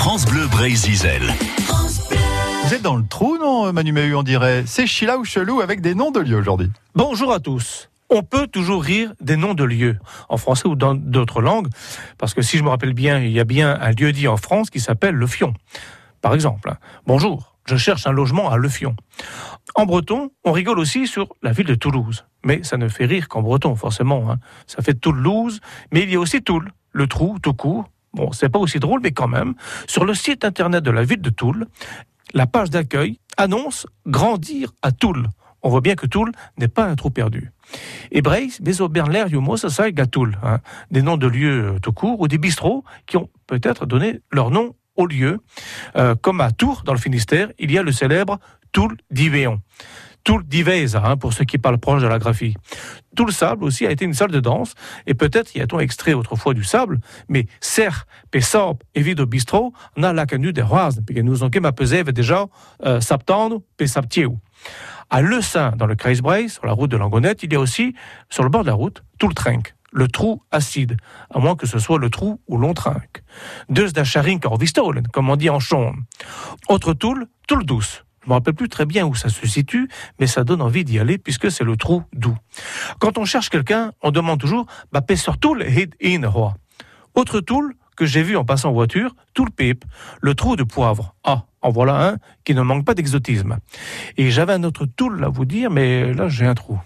France Bleu Brésil. Vous êtes dans le trou, non, Manu Mahu, on dirait? C'est Chila ou Chelou avec des noms de lieux aujourd'hui. Bonjour à tous. On peut toujours rire des noms de lieux, en français ou dans d'autres langues, parce que si je me rappelle bien, il y a bien un lieu dit en France qui s'appelle Le Fion. Par exemple, bonjour, je cherche un logement à Le Fion. En breton, on rigole aussi sur la ville de Toulouse. Mais ça ne fait rire qu'en breton, forcément. Hein. Ça fait Toulouse, mais il y a aussi Toul, le trou, tout court. Bon, c'est pas aussi drôle, mais quand même. Sur le site internet de la ville de Toul, la page d'accueil annonce grandir à Toul. On voit bien que Toul n'est pas un trou perdu. Bézoberler, Yumos, ça à Toul. Hein. Des noms de lieux tout court ou des bistrots qui ont peut-être donné leur nom au lieu. Euh, comme à Tours, dans le Finistère, il y a le célèbre Toul d'Ivéon. Toul d'Iveza, hein, pour ceux qui parlent proche de la graphie. Tout le sable aussi a été une salle de danse, et peut-être y a-t-on extrait autrefois du sable, mais Serre, Pessab et Vido Bistro, on a la canue des roises, puis nous ont ma pesé déjà euh, septembre, et À Le dans le Kreisbreis, sur la route de Langonette, il y a aussi, sur le bord de la route, tout le le trou acide, à moins que ce soit le trou où l'on trinque. Deux d'Acharink en Vistolen, comme on dit en chaume. Autre toul, toul douce. Je me rappelle plus très bien où ça se situe, mais ça donne envie d'y aller puisque c'est le trou doux. Quand on cherche quelqu'un, on demande toujours bah, sur toul hid in roi. Autre toul que j'ai vu en passant en voiture, toul pipe, le trou de poivre. Ah, en voilà un qui ne manque pas d'exotisme. Et j'avais un autre toul à vous dire, mais là j'ai un trou.